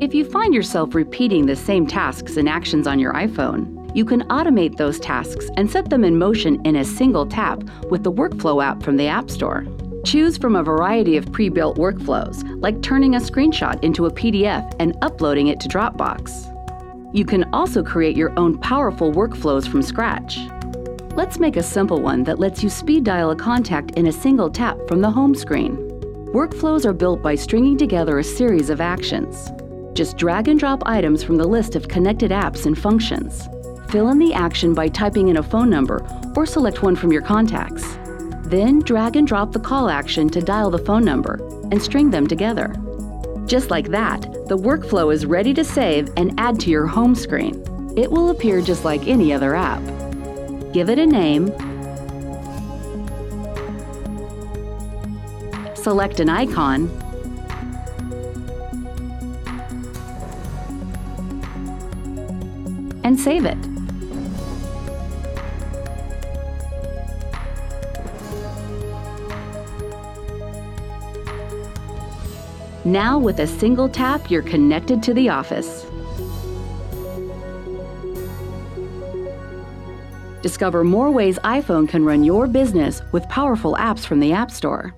If you find yourself repeating the same tasks and actions on your iPhone, you can automate those tasks and set them in motion in a single tap with the Workflow app from the App Store. Choose from a variety of pre built workflows, like turning a screenshot into a PDF and uploading it to Dropbox. You can also create your own powerful workflows from scratch. Let's make a simple one that lets you speed dial a contact in a single tap from the home screen. Workflows are built by stringing together a series of actions. Just drag and drop items from the list of connected apps and functions. Fill in the action by typing in a phone number or select one from your contacts. Then drag and drop the call action to dial the phone number and string them together. Just like that, the workflow is ready to save and add to your home screen. It will appear just like any other app. Give it a name, select an icon, and save it. Now, with a single tap, you're connected to the office. Discover more ways iPhone can run your business with powerful apps from the App Store.